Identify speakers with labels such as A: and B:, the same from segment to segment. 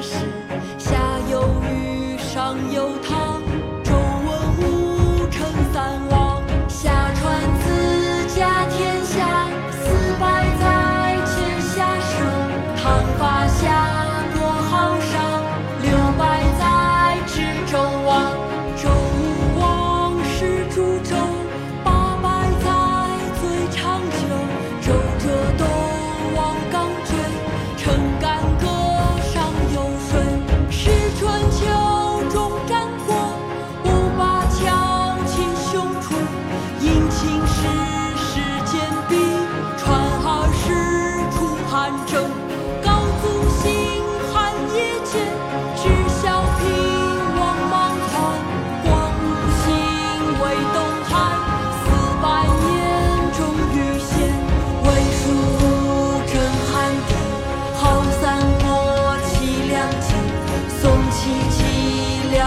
A: 是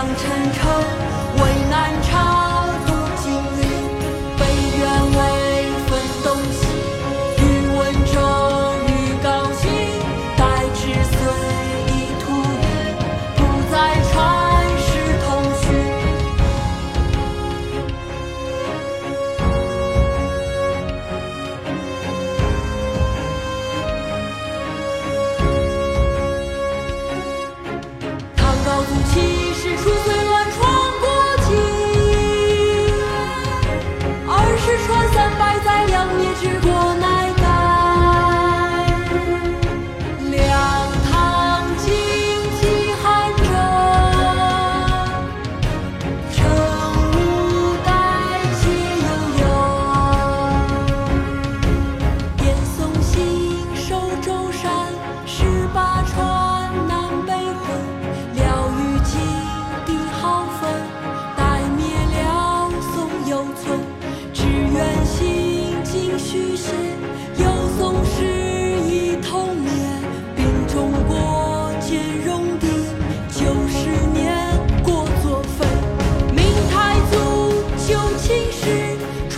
A: 齐梁陈城，魏南